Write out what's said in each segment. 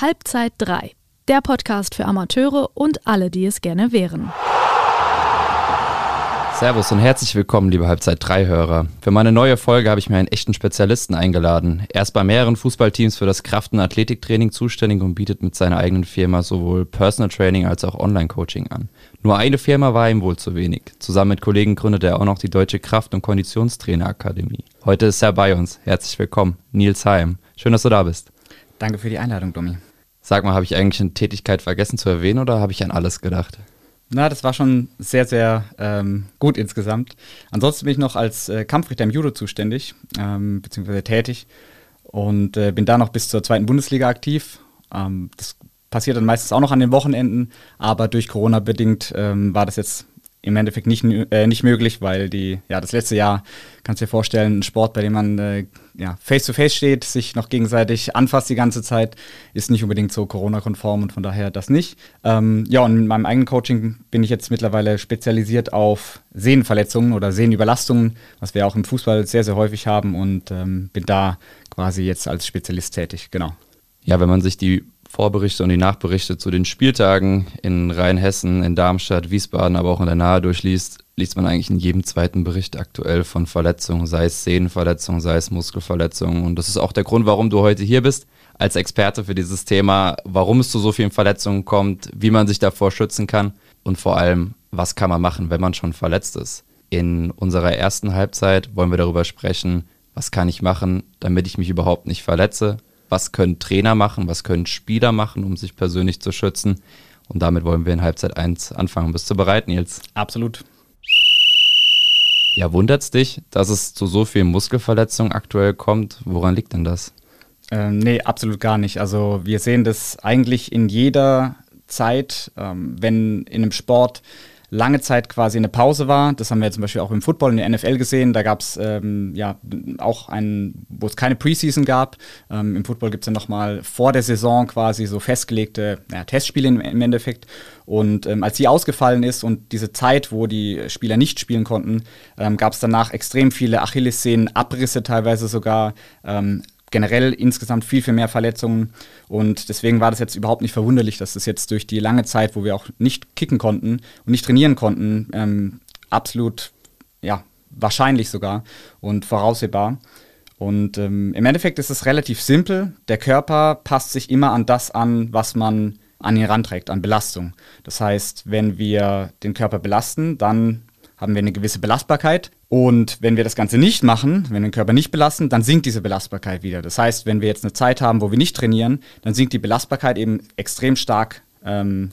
Halbzeit 3, der Podcast für Amateure und alle, die es gerne wären. Servus und herzlich willkommen, liebe Halbzeit 3 Hörer. Für meine neue Folge habe ich mir einen echten Spezialisten eingeladen. Er ist bei mehreren Fußballteams für das Kraft- und Athletiktraining zuständig und bietet mit seiner eigenen Firma sowohl Personal Training als auch Online-Coaching an. Nur eine Firma war ihm wohl zu wenig. Zusammen mit Kollegen gründet er auch noch die Deutsche Kraft- und Konditionstrainerakademie. Heute ist er bei uns. Herzlich willkommen, Nils Heim. Schön, dass du da bist. Danke für die Einladung, Domi. Sag mal, habe ich eigentlich eine Tätigkeit vergessen zu erwähnen oder habe ich an alles gedacht? Na, das war schon sehr, sehr ähm, gut insgesamt. Ansonsten bin ich noch als äh, Kampfrichter im Judo zuständig, ähm, beziehungsweise tätig und äh, bin da noch bis zur zweiten Bundesliga aktiv. Ähm, das passiert dann meistens auch noch an den Wochenenden, aber durch Corona bedingt ähm, war das jetzt im Endeffekt nicht, äh, nicht möglich, weil die, ja, das letzte Jahr, kannst du dir vorstellen, ein Sport, bei dem man äh, ja, face to face steht, sich noch gegenseitig anfasst die ganze Zeit, ist nicht unbedingt so Corona-konform und von daher das nicht. Ähm, ja, und in meinem eigenen Coaching bin ich jetzt mittlerweile spezialisiert auf Sehnenverletzungen oder Sehnenüberlastungen, was wir auch im Fußball sehr, sehr häufig haben und ähm, bin da quasi jetzt als Spezialist tätig, genau. Ja, wenn man sich die Vorberichte und die Nachberichte zu den Spieltagen in Rheinhessen, in Darmstadt, Wiesbaden, aber auch in der Nahe durchliest, liest man eigentlich in jedem zweiten Bericht aktuell von Verletzungen, sei es Sehnenverletzungen, sei es Muskelverletzungen. Und das ist auch der Grund, warum du heute hier bist, als Experte für dieses Thema, warum es zu so vielen Verletzungen kommt, wie man sich davor schützen kann und vor allem, was kann man machen, wenn man schon verletzt ist. In unserer ersten Halbzeit wollen wir darüber sprechen, was kann ich machen, damit ich mich überhaupt nicht verletze, was können Trainer machen, was können Spieler machen, um sich persönlich zu schützen. Und damit wollen wir in Halbzeit 1 anfangen. Bist du bereit, Nils? Absolut. Ja, wundert es dich, dass es zu so vielen Muskelverletzungen aktuell kommt? Woran liegt denn das? Ähm, nee, absolut gar nicht. Also wir sehen das eigentlich in jeder Zeit, ähm, wenn in einem Sport lange Zeit quasi eine Pause war. Das haben wir zum Beispiel auch im Football in der NFL gesehen. Da gab es ähm, ja auch einen, wo es keine Preseason gab. Ähm, Im Football gibt es ja nochmal vor der Saison quasi so festgelegte ja, Testspiele im, Endeffekt. Und ähm, als sie ausgefallen ist und diese Zeit, wo die Spieler nicht spielen konnten, ähm, gab es danach extrem viele Achillessehnen, Abrisse teilweise sogar. Generell insgesamt viel, viel mehr Verletzungen. Und deswegen war das jetzt überhaupt nicht verwunderlich, dass das jetzt durch die lange Zeit, wo wir auch nicht kicken konnten und nicht trainieren konnten, ähm, absolut, ja, wahrscheinlich sogar und voraussehbar. Und ähm, im Endeffekt ist es relativ simpel. Der Körper passt sich immer an das an, was man an ihn ranträgt, an Belastung. Das heißt, wenn wir den Körper belasten, dann haben wir eine gewisse Belastbarkeit. Und wenn wir das Ganze nicht machen, wenn wir den Körper nicht belasten, dann sinkt diese Belastbarkeit wieder. Das heißt, wenn wir jetzt eine Zeit haben, wo wir nicht trainieren, dann sinkt die Belastbarkeit eben extrem stark, ähm,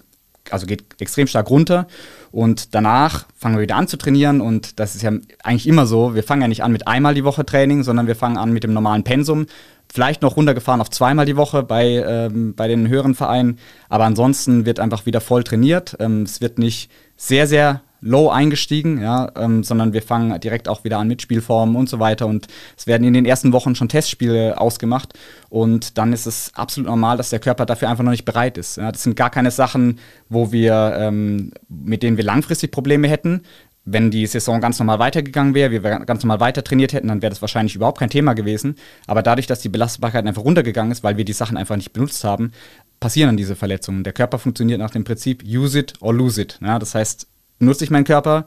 also geht extrem stark runter. Und danach fangen wir wieder an zu trainieren. Und das ist ja eigentlich immer so. Wir fangen ja nicht an mit einmal die Woche Training, sondern wir fangen an mit dem normalen Pensum. Vielleicht noch runtergefahren auf zweimal die Woche bei, ähm, bei den höheren Vereinen. Aber ansonsten wird einfach wieder voll trainiert. Ähm, es wird nicht sehr, sehr low eingestiegen, ja, ähm, sondern wir fangen direkt auch wieder an mit Spielformen und so weiter. Und es werden in den ersten Wochen schon Testspiele ausgemacht. Und dann ist es absolut normal, dass der Körper dafür einfach noch nicht bereit ist. Ja. Das sind gar keine Sachen, wo wir, ähm, mit denen wir langfristig Probleme hätten. Wenn die Saison ganz normal weitergegangen wäre, wir ganz normal weiter trainiert hätten, dann wäre das wahrscheinlich überhaupt kein Thema gewesen. Aber dadurch, dass die Belastbarkeit einfach runtergegangen ist, weil wir die Sachen einfach nicht benutzt haben, passieren dann diese Verletzungen. Der Körper funktioniert nach dem Prinzip use it or lose it. Ja, das heißt, nutze ich meinen Körper,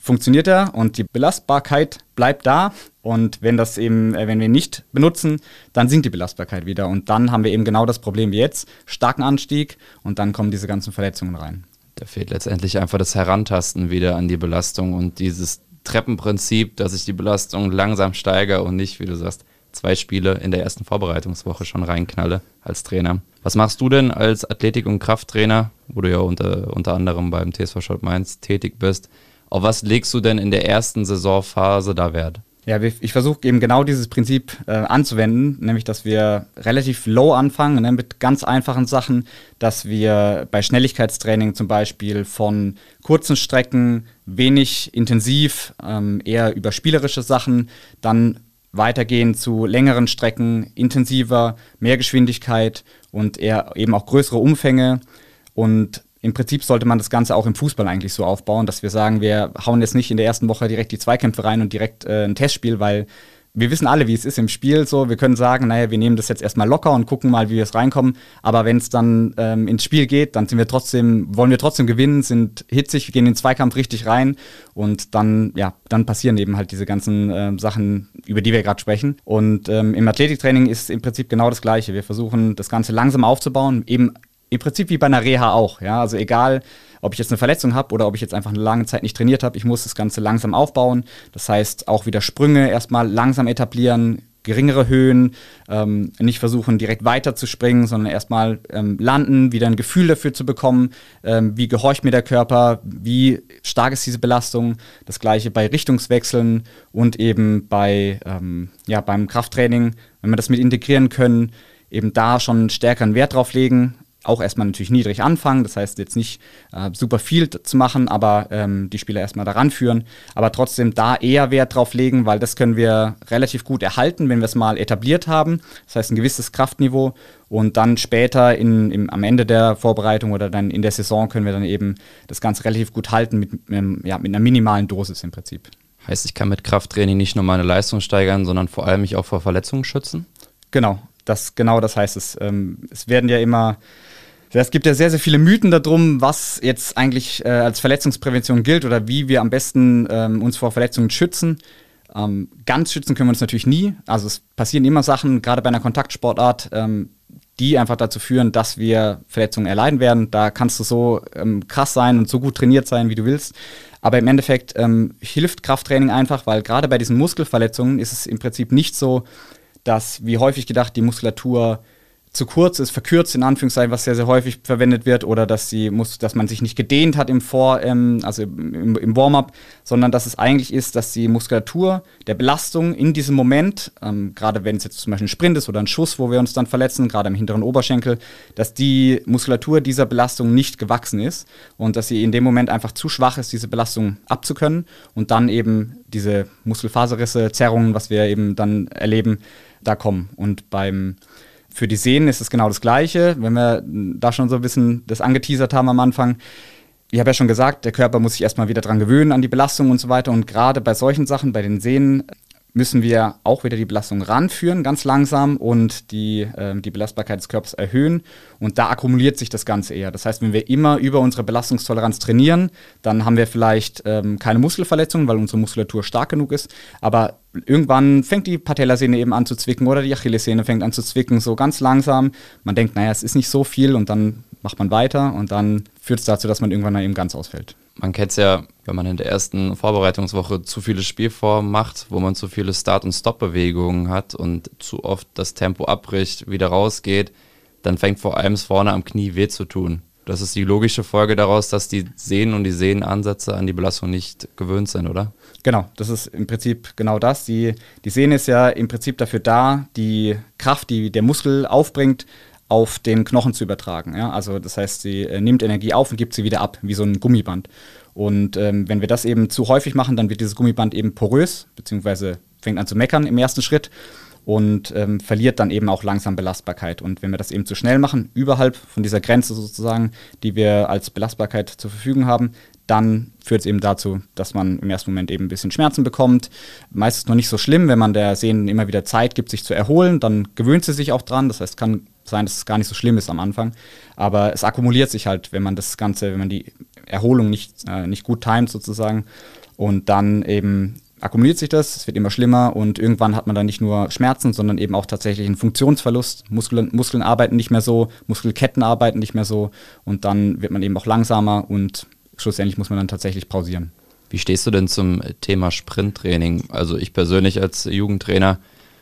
funktioniert er und die Belastbarkeit bleibt da. Und wenn das eben, äh, wenn wir nicht benutzen, dann sinkt die Belastbarkeit wieder. Und dann haben wir eben genau das Problem wie jetzt, starken Anstieg und dann kommen diese ganzen Verletzungen rein. Da fehlt letztendlich einfach das Herantasten wieder an die Belastung und dieses Treppenprinzip, dass ich die Belastung langsam steigere und nicht, wie du sagst, zwei Spiele in der ersten Vorbereitungswoche schon reinknalle als Trainer. Was machst du denn als Athletik- und Krafttrainer, wo du ja unter, unter anderem beim TSV Schott Mainz tätig bist? Auf was legst du denn in der ersten Saisonphase da Wert? Ja, ich versuche eben genau dieses Prinzip äh, anzuwenden, nämlich dass wir relativ low anfangen ne, mit ganz einfachen Sachen, dass wir bei Schnelligkeitstraining zum Beispiel von kurzen Strecken wenig intensiv, ähm, eher über spielerische Sachen, dann weitergehen zu längeren Strecken, intensiver, mehr Geschwindigkeit und eher eben auch größere Umfänge. Und im Prinzip sollte man das Ganze auch im Fußball eigentlich so aufbauen, dass wir sagen, wir hauen jetzt nicht in der ersten Woche direkt die Zweikämpfe rein und direkt äh, ein Testspiel, weil wir wissen alle, wie es ist im Spiel. So, wir können sagen, naja, wir nehmen das jetzt erstmal locker und gucken mal, wie wir es reinkommen. Aber wenn es dann ähm, ins Spiel geht, dann sind wir trotzdem, wollen wir trotzdem gewinnen, sind hitzig, gehen in den Zweikampf richtig rein und dann, ja, dann passieren eben halt diese ganzen äh, Sachen, über die wir gerade sprechen. Und ähm, im Athletiktraining ist im Prinzip genau das Gleiche. Wir versuchen, das Ganze langsam aufzubauen, eben im Prinzip wie bei einer Reha auch. Ja, also egal ob ich jetzt eine Verletzung habe oder ob ich jetzt einfach eine lange Zeit nicht trainiert habe, ich muss das Ganze langsam aufbauen. Das heißt, auch wieder Sprünge erstmal langsam etablieren, geringere Höhen, ähm, nicht versuchen direkt weiter zu springen, sondern erstmal ähm, landen, wieder ein Gefühl dafür zu bekommen, ähm, wie gehorcht mir der Körper, wie stark ist diese Belastung. Das gleiche bei Richtungswechseln und eben bei, ähm, ja, beim Krafttraining, wenn wir das mit integrieren können, eben da schon stärkeren Wert drauf legen, auch erstmal natürlich niedrig anfangen, das heißt jetzt nicht äh, super viel zu machen, aber ähm, die Spieler erstmal daran führen, aber trotzdem da eher Wert drauf legen, weil das können wir relativ gut erhalten, wenn wir es mal etabliert haben, das heißt ein gewisses Kraftniveau und dann später in, im, am Ende der Vorbereitung oder dann in der Saison können wir dann eben das Ganze relativ gut halten mit, ähm, ja, mit einer minimalen Dosis im Prinzip. Heißt, ich kann mit Krafttraining nicht nur meine Leistung steigern, sondern vor allem mich auch vor Verletzungen schützen? Genau, das, genau das heißt es. Ähm, es werden ja immer es gibt ja sehr, sehr viele Mythen darum, was jetzt eigentlich äh, als Verletzungsprävention gilt oder wie wir am besten ähm, uns vor Verletzungen schützen. Ähm, ganz schützen können wir uns natürlich nie. Also es passieren immer Sachen, gerade bei einer Kontaktsportart, ähm, die einfach dazu führen, dass wir Verletzungen erleiden werden. Da kannst du so ähm, krass sein und so gut trainiert sein, wie du willst. Aber im Endeffekt ähm, hilft Krafttraining einfach, weil gerade bei diesen Muskelverletzungen ist es im Prinzip nicht so, dass, wie häufig gedacht, die Muskulatur zu kurz ist, verkürzt in Anführungszeichen, was sehr, sehr häufig verwendet wird, oder dass sie muss, dass man sich nicht gedehnt hat im Vor, ähm, also im, im Warm-up, sondern dass es eigentlich ist, dass die Muskulatur der Belastung in diesem Moment, ähm, gerade wenn es jetzt zum Beispiel ein Sprint ist oder ein Schuss, wo wir uns dann verletzen, gerade im hinteren Oberschenkel, dass die Muskulatur dieser Belastung nicht gewachsen ist und dass sie in dem Moment einfach zu schwach ist, diese Belastung abzukönnen und dann eben diese Muskelfaserrisse, Zerrungen, was wir eben dann erleben, da kommen. Und beim für die Sehnen ist es genau das Gleiche. Wenn wir da schon so ein bisschen das angeteasert haben am Anfang, ich habe ja schon gesagt, der Körper muss sich erstmal wieder dran gewöhnen an die Belastung und so weiter. Und gerade bei solchen Sachen, bei den Sehnen, müssen wir auch wieder die Belastung ranführen, ganz langsam und die, äh, die Belastbarkeit des Körpers erhöhen. Und da akkumuliert sich das Ganze eher. Das heißt, wenn wir immer über unsere Belastungstoleranz trainieren, dann haben wir vielleicht ähm, keine Muskelverletzungen, weil unsere Muskulatur stark genug ist. Aber irgendwann fängt die Patellasehne eben an zu zwicken oder die Achillessehne fängt an zu zwicken, so ganz langsam. Man denkt, naja, es ist nicht so viel und dann macht man weiter und dann führt es dazu, dass man irgendwann eben ganz ausfällt. Man kennt es ja, wenn man in der ersten Vorbereitungswoche zu viele Spielformen macht, wo man zu viele Start- und Stop-Bewegungen hat und zu oft das Tempo abbricht, wieder rausgeht, dann fängt vor allem vorne am Knie weh zu tun. Das ist die logische Folge daraus, dass die Sehnen und die Sehnenansätze an die Belastung nicht gewöhnt sind, oder? Genau, das ist im Prinzip genau das. Die, die Sehne ist ja im Prinzip dafür da, die Kraft, die der Muskel aufbringt, auf den Knochen zu übertragen. Ja? Also das heißt, sie äh, nimmt Energie auf und gibt sie wieder ab, wie so ein Gummiband. Und ähm, wenn wir das eben zu häufig machen, dann wird dieses Gummiband eben porös, beziehungsweise fängt an zu meckern im ersten Schritt und ähm, verliert dann eben auch langsam Belastbarkeit. Und wenn wir das eben zu schnell machen, überhalb von dieser Grenze sozusagen, die wir als Belastbarkeit zur Verfügung haben, dann führt es eben dazu, dass man im ersten Moment eben ein bisschen Schmerzen bekommt. Meistens noch nicht so schlimm, wenn man der Sehnen immer wieder Zeit gibt, sich zu erholen, dann gewöhnt sie sich auch dran. Das heißt, kann sein, dass es gar nicht so schlimm ist am Anfang. Aber es akkumuliert sich halt, wenn man das Ganze, wenn man die Erholung nicht, äh, nicht gut timet sozusagen. Und dann eben akkumuliert sich das, es wird immer schlimmer und irgendwann hat man dann nicht nur Schmerzen, sondern eben auch tatsächlich einen Funktionsverlust. Muskeln, Muskeln arbeiten nicht mehr so, Muskelketten arbeiten nicht mehr so und dann wird man eben auch langsamer und schlussendlich muss man dann tatsächlich pausieren. Wie stehst du denn zum Thema Sprinttraining? Also ich persönlich als Jugendtrainer,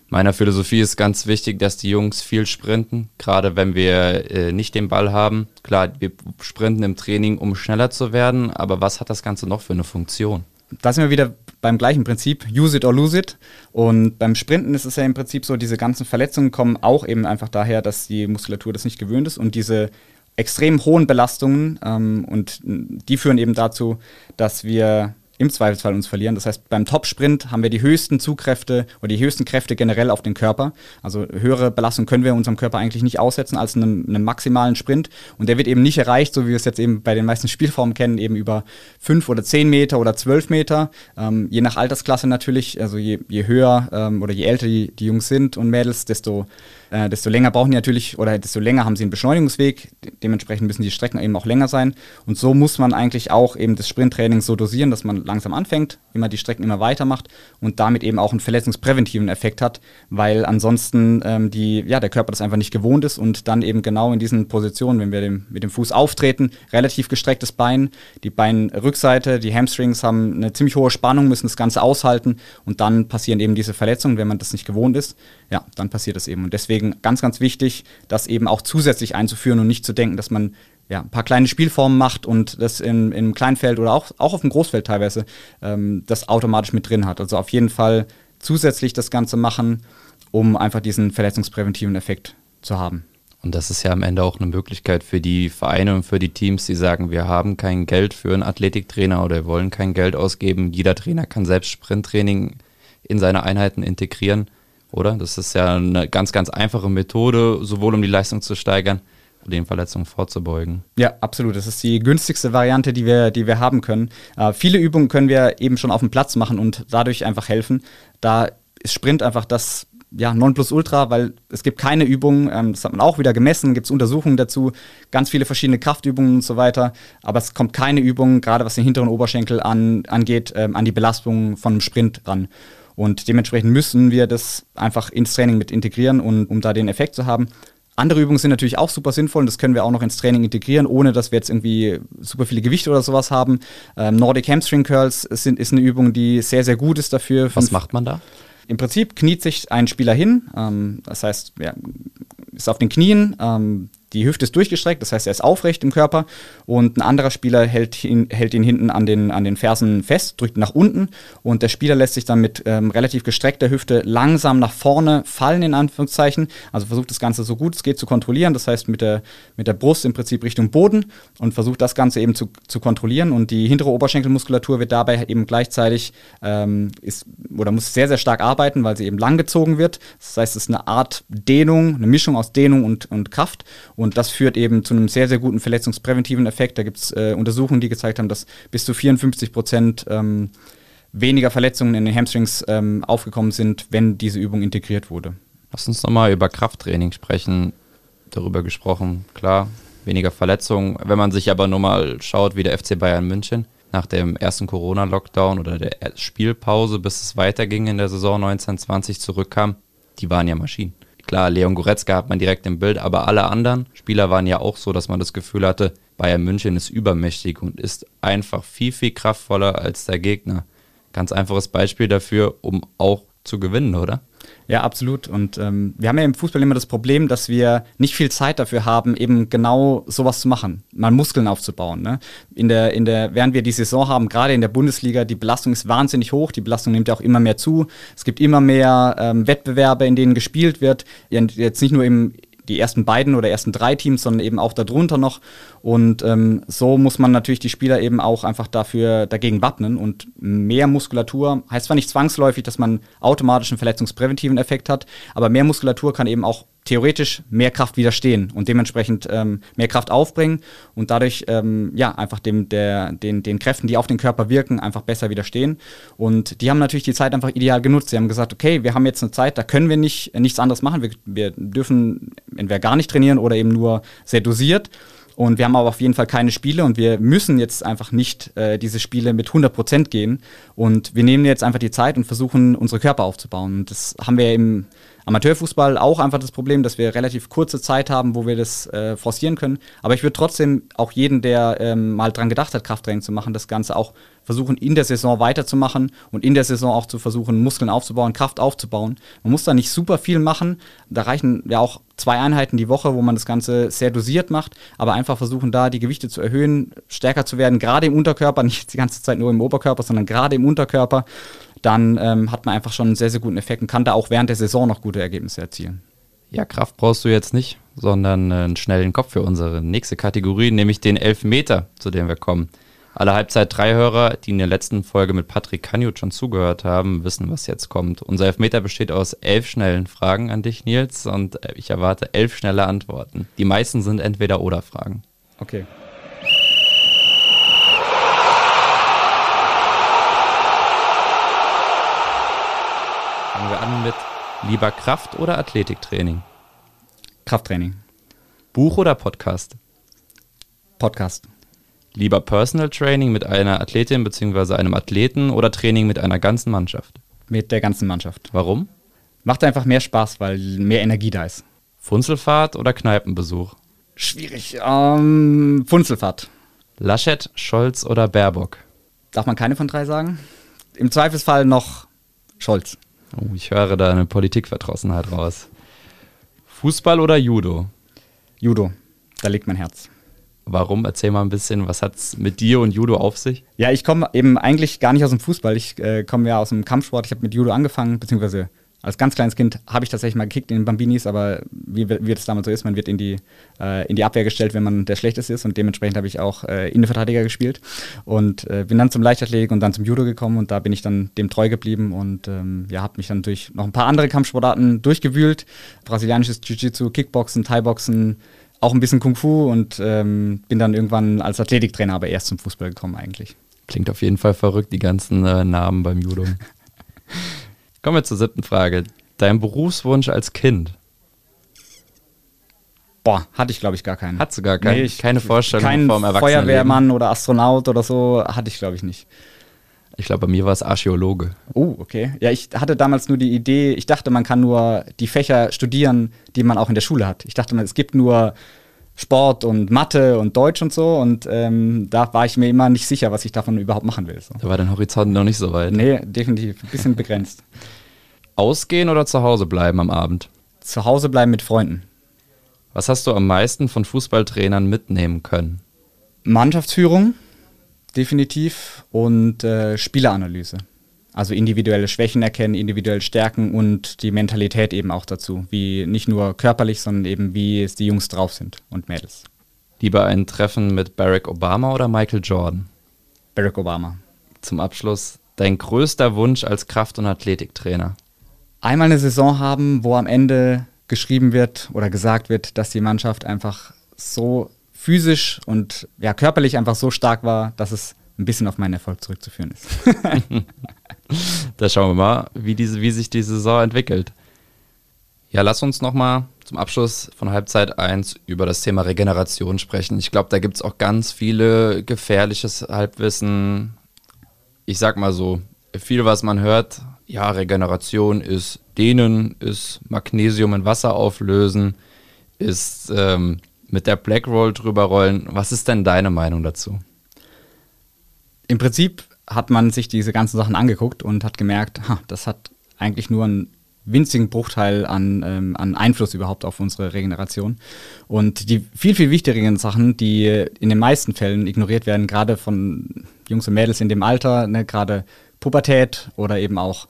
meiner Philosophie ist ganz wichtig, dass die Jungs viel sprinten, gerade wenn wir äh, nicht den Ball haben. Klar, wir sprinten im Training, um schneller zu werden, aber was hat das Ganze noch für eine Funktion? Da sind wir wieder beim gleichen Prinzip, use it or lose it. Und beim Sprinten ist es ja im Prinzip so, diese ganzen Verletzungen kommen auch eben einfach daher, dass die Muskulatur das nicht gewöhnt ist und diese extrem hohen Belastungen ähm, und die führen eben dazu, dass wir im Zweifelsfall uns verlieren. Das heißt, beim Top-Sprint haben wir die höchsten Zugkräfte oder die höchsten Kräfte generell auf den Körper. Also höhere Belastung können wir unserem Körper eigentlich nicht aussetzen als einem, einem maximalen Sprint. Und der wird eben nicht erreicht, so wie wir es jetzt eben bei den meisten Spielformen kennen, eben über fünf oder zehn Meter oder zwölf Meter. Ähm, je nach Altersklasse natürlich. Also je, je höher ähm, oder je älter die, die Jungs sind und Mädels, desto äh, desto länger brauchen die natürlich oder desto länger haben sie einen Beschleunigungsweg. Dementsprechend müssen die Strecken eben auch länger sein. Und so muss man eigentlich auch eben das Sprinttraining so dosieren, dass man langsam anfängt, immer die Strecken immer weiter macht und damit eben auch einen verletzungspräventiven Effekt hat, weil ansonsten ähm, die, ja, der Körper das einfach nicht gewohnt ist und dann eben genau in diesen Positionen, wenn wir dem, mit dem Fuß auftreten, relativ gestrecktes Bein, die Beinrückseite, die Hamstrings haben eine ziemlich hohe Spannung, müssen das Ganze aushalten und dann passieren eben diese Verletzungen, wenn man das nicht gewohnt ist. Ja, dann passiert das eben. Und deswegen ganz, ganz wichtig, das eben auch zusätzlich einzuführen und nicht zu denken, dass man ja, ein paar kleine Spielformen macht und das in, im Kleinfeld oder auch, auch auf dem Großfeld teilweise ähm, das automatisch mit drin hat. Also auf jeden Fall zusätzlich das Ganze machen, um einfach diesen verletzungspräventiven Effekt zu haben. Und das ist ja am Ende auch eine Möglichkeit für die Vereine und für die Teams, die sagen, wir haben kein Geld für einen Athletiktrainer oder wir wollen kein Geld ausgeben. Jeder Trainer kann selbst Sprinttraining in seine Einheiten integrieren, oder? Das ist ja eine ganz, ganz einfache Methode, sowohl um die Leistung zu steigern, den Verletzungen vorzubeugen. Ja, absolut. Das ist die günstigste Variante, die wir, die wir haben können. Äh, viele Übungen können wir eben schon auf dem Platz machen und dadurch einfach helfen. Da ist Sprint einfach das ja, Nonplusultra, weil es gibt keine Übungen, ähm, das hat man auch wieder gemessen, gibt es Untersuchungen dazu, ganz viele verschiedene Kraftübungen und so weiter, aber es kommt keine Übung, gerade was den hinteren Oberschenkel an, angeht, ähm, an die Belastung von einem Sprint ran. Und dementsprechend müssen wir das einfach ins Training mit integrieren, und, um da den Effekt zu haben. Andere Übungen sind natürlich auch super sinnvoll und das können wir auch noch ins Training integrieren, ohne dass wir jetzt irgendwie super viele Gewichte oder sowas haben. Ähm, Nordic Hamstring Curls sind, ist eine Übung, die sehr, sehr gut ist dafür. Was macht man da? Im Prinzip kniet sich ein Spieler hin, ähm, das heißt, ja, ist auf den Knien, ähm, die Hüfte ist durchgestreckt, das heißt, er ist aufrecht im Körper und ein anderer Spieler hält ihn, hält ihn hinten an den, an den Fersen fest, drückt nach unten und der Spieler lässt sich dann mit ähm, relativ gestreckter Hüfte langsam nach vorne fallen, in Anführungszeichen. Also versucht das Ganze so gut es geht zu kontrollieren, das heißt mit der, mit der Brust im Prinzip Richtung Boden und versucht das Ganze eben zu, zu kontrollieren und die hintere Oberschenkelmuskulatur wird dabei eben gleichzeitig ähm, ist, oder muss sehr, sehr stark arbeiten, weil sie eben langgezogen wird. Das heißt, es ist eine Art Dehnung, eine Mischung aus Dehnung und, und Kraft und das führt eben zu einem sehr, sehr guten verletzungspräventiven Effekt. Da gibt es äh, Untersuchungen, die gezeigt haben, dass bis zu 54 Prozent ähm, weniger Verletzungen in den Hamstrings ähm, aufgekommen sind, wenn diese Übung integriert wurde. Lass uns nochmal über Krafttraining sprechen. Darüber gesprochen, klar, weniger Verletzungen. Wenn man sich aber nochmal schaut, wie der FC Bayern München nach dem ersten Corona-Lockdown oder der Spielpause, bis es weiterging in der Saison 1920 zurückkam, die waren ja Maschinen. Klar, Leon Goretzka hat man direkt im Bild, aber alle anderen Spieler waren ja auch so, dass man das Gefühl hatte, Bayern München ist übermächtig und ist einfach viel, viel kraftvoller als der Gegner. Ganz einfaches Beispiel dafür, um auch zu gewinnen, oder? Ja, absolut. Und ähm, wir haben ja im Fußball immer das Problem, dass wir nicht viel Zeit dafür haben, eben genau sowas zu machen, mal Muskeln aufzubauen. Ne? In der, in der, während wir die Saison haben, gerade in der Bundesliga, die Belastung ist wahnsinnig hoch, die Belastung nimmt ja auch immer mehr zu. Es gibt immer mehr ähm, Wettbewerbe, in denen gespielt wird. Jetzt nicht nur im, die ersten beiden oder ersten drei Teams, sondern eben auch darunter noch. Und ähm, so muss man natürlich die Spieler eben auch einfach dafür dagegen wappnen. Und mehr Muskulatur heißt zwar nicht zwangsläufig, dass man automatisch einen verletzungspräventiven Effekt hat, aber mehr Muskulatur kann eben auch theoretisch mehr Kraft widerstehen und dementsprechend ähm, mehr Kraft aufbringen und dadurch ähm, ja einfach dem, der, den, den Kräften, die auf den Körper wirken, einfach besser widerstehen. Und die haben natürlich die Zeit einfach ideal genutzt. Sie haben gesagt, okay, wir haben jetzt eine Zeit, da können wir nicht nichts anderes machen. Wir, wir dürfen entweder gar nicht trainieren oder eben nur sehr dosiert. Und wir haben aber auf jeden Fall keine Spiele und wir müssen jetzt einfach nicht äh, diese Spiele mit 100% gehen. Und wir nehmen jetzt einfach die Zeit und versuchen, unsere Körper aufzubauen. Und das haben wir im Amateurfußball auch einfach das Problem, dass wir relativ kurze Zeit haben, wo wir das äh, forcieren können. Aber ich würde trotzdem auch jeden, der ähm, mal dran gedacht hat, Krafttraining zu machen, das Ganze auch versuchen, in der Saison weiterzumachen und in der Saison auch zu versuchen, Muskeln aufzubauen, Kraft aufzubauen. Man muss da nicht super viel machen. Da reichen ja auch zwei Einheiten die Woche, wo man das Ganze sehr dosiert macht, aber einfach versuchen, da die Gewichte zu erhöhen, stärker zu werden, gerade im Unterkörper, nicht die ganze Zeit nur im Oberkörper, sondern gerade im Unterkörper. Dann ähm, hat man einfach schon einen sehr, sehr guten Effekt und kann da auch während der Saison noch gute Ergebnisse erzielen. Ja, Kraft brauchst du jetzt nicht, sondern einen schnellen Kopf für unsere nächste Kategorie, nämlich den Elfmeter, zu dem wir kommen. Alle Halbzeit 3 Hörer, die in der letzten Folge mit Patrick Kanjut schon zugehört haben, wissen, was jetzt kommt. Unser Elfmeter besteht aus elf schnellen Fragen an dich, Nils, und äh, ich erwarte elf schnelle Antworten. Die meisten sind entweder oder Fragen. Okay. Fangen wir an mit lieber Kraft- oder Athletiktraining? Krafttraining. Buch oder Podcast? Podcast. Lieber Personal Training mit einer Athletin bzw. einem Athleten oder Training mit einer ganzen Mannschaft? Mit der ganzen Mannschaft. Warum? Macht einfach mehr Spaß, weil mehr Energie da ist. Funzelfahrt oder Kneipenbesuch? Schwierig. Ähm, Funzelfahrt. Laschet, Scholz oder Baerbock? Darf man keine von drei sagen? Im Zweifelsfall noch Scholz. Oh, ich höre da eine Politikverdrossenheit raus. Fußball oder Judo? Judo. Da liegt mein Herz. Warum? Erzähl mal ein bisschen, was hat es mit dir und Judo auf sich? Ja, ich komme eben eigentlich gar nicht aus dem Fußball. Ich äh, komme ja aus dem Kampfsport. Ich habe mit Judo angefangen, beziehungsweise als ganz kleines Kind habe ich tatsächlich mal gekickt in den Bambinis, aber wie, wie das damals so ist, man wird in die, äh, in die Abwehr gestellt, wenn man der Schlechteste ist und dementsprechend habe ich auch äh, Innenverteidiger gespielt und äh, bin dann zum Leichtathletik und dann zum Judo gekommen und da bin ich dann dem treu geblieben und ähm, ja, habe mich dann durch noch ein paar andere Kampfsportarten durchgewühlt. Brasilianisches Jiu-Jitsu, Kickboxen, Thai-Boxen, auch ein bisschen Kung Fu und ähm, bin dann irgendwann als Athletiktrainer aber erst zum Fußball gekommen eigentlich. Klingt auf jeden Fall verrückt, die ganzen äh, Namen beim Judo. Kommen wir zur siebten Frage. Dein Berufswunsch als Kind? Boah, hatte ich glaube ich gar keinen. Hattest du gar keinen? Nee, ich- keine Vorstellung Kein vom Erwachsenenleben? Feuerwehrmann oder Astronaut oder so hatte ich glaube ich nicht. Ich glaube, bei mir war es Archäologe. Oh, okay. Ja, ich hatte damals nur die Idee, ich dachte, man kann nur die Fächer studieren, die man auch in der Schule hat. Ich dachte, es gibt nur Sport und Mathe und Deutsch und so und ähm, da war ich mir immer nicht sicher, was ich davon überhaupt machen will. So. Da war dein Horizont noch nicht so weit. Nee, definitiv. Ein bisschen begrenzt. Ausgehen oder zu Hause bleiben am Abend? Zu Hause bleiben mit Freunden. Was hast du am meisten von Fußballtrainern mitnehmen können? Mannschaftsführung, definitiv. Und äh, Spieleranalyse. Also individuelle Schwächen erkennen, individuelle Stärken und die Mentalität eben auch dazu. Wie nicht nur körperlich, sondern eben wie es die Jungs drauf sind und Mädels. Lieber ein Treffen mit Barack Obama oder Michael Jordan? Barack Obama. Zum Abschluss, dein größter Wunsch als Kraft- und Athletiktrainer? Einmal eine Saison haben, wo am Ende geschrieben wird oder gesagt wird, dass die Mannschaft einfach so physisch und ja, körperlich einfach so stark war, dass es ein bisschen auf meinen Erfolg zurückzuführen ist. Da schauen wir mal, wie, diese, wie sich die Saison entwickelt. Ja, lass uns nochmal zum Abschluss von Halbzeit 1 über das Thema Regeneration sprechen. Ich glaube, da gibt es auch ganz viele gefährliches Halbwissen. Ich sag mal so, viel, was man hört, ja, Regeneration ist Dehnen, ist Magnesium in Wasser auflösen, ist ähm, mit der Black Roll drüber rollen. Was ist denn deine Meinung dazu? Im Prinzip hat man sich diese ganzen Sachen angeguckt und hat gemerkt, ha, das hat eigentlich nur einen winzigen Bruchteil an, ähm, an Einfluss überhaupt auf unsere Regeneration. Und die viel, viel wichtigeren Sachen, die in den meisten Fällen ignoriert werden, gerade von Jungs und Mädels in dem Alter, ne, gerade Pubertät oder eben auch,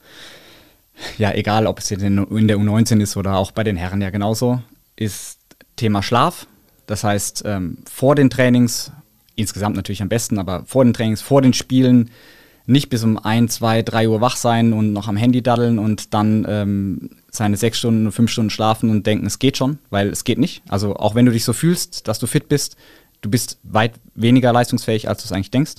ja, egal ob es in der U19 ist oder auch bei den Herren ja genauso, ist Thema Schlaf. Das heißt, ähm, vor den Trainings, insgesamt natürlich am besten, aber vor den Trainings, vor den Spielen, nicht bis um 1, 2, 3 Uhr wach sein und noch am Handy daddeln und dann ähm, seine sechs Stunden, fünf Stunden schlafen und denken, es geht schon, weil es geht nicht. Also auch wenn du dich so fühlst, dass du fit bist, du bist weit weniger leistungsfähig, als du es eigentlich denkst.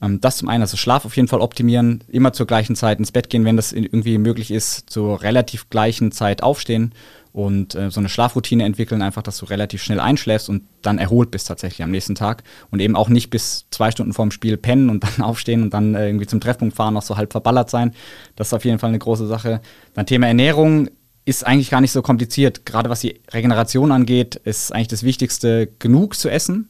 Ähm, das zum einen, also Schlaf auf jeden Fall optimieren, immer zur gleichen Zeit ins Bett gehen, wenn das irgendwie möglich ist, zur relativ gleichen Zeit aufstehen und äh, so eine Schlafroutine entwickeln, einfach, dass du relativ schnell einschläfst und dann erholt bist tatsächlich am nächsten Tag und eben auch nicht bis zwei Stunden vorm Spiel pennen und dann aufstehen und dann äh, irgendwie zum Treffpunkt fahren, noch so halb verballert sein. Das ist auf jeden Fall eine große Sache. Dann Thema Ernährung ist eigentlich gar nicht so kompliziert. Gerade was die Regeneration angeht, ist eigentlich das Wichtigste, genug zu essen.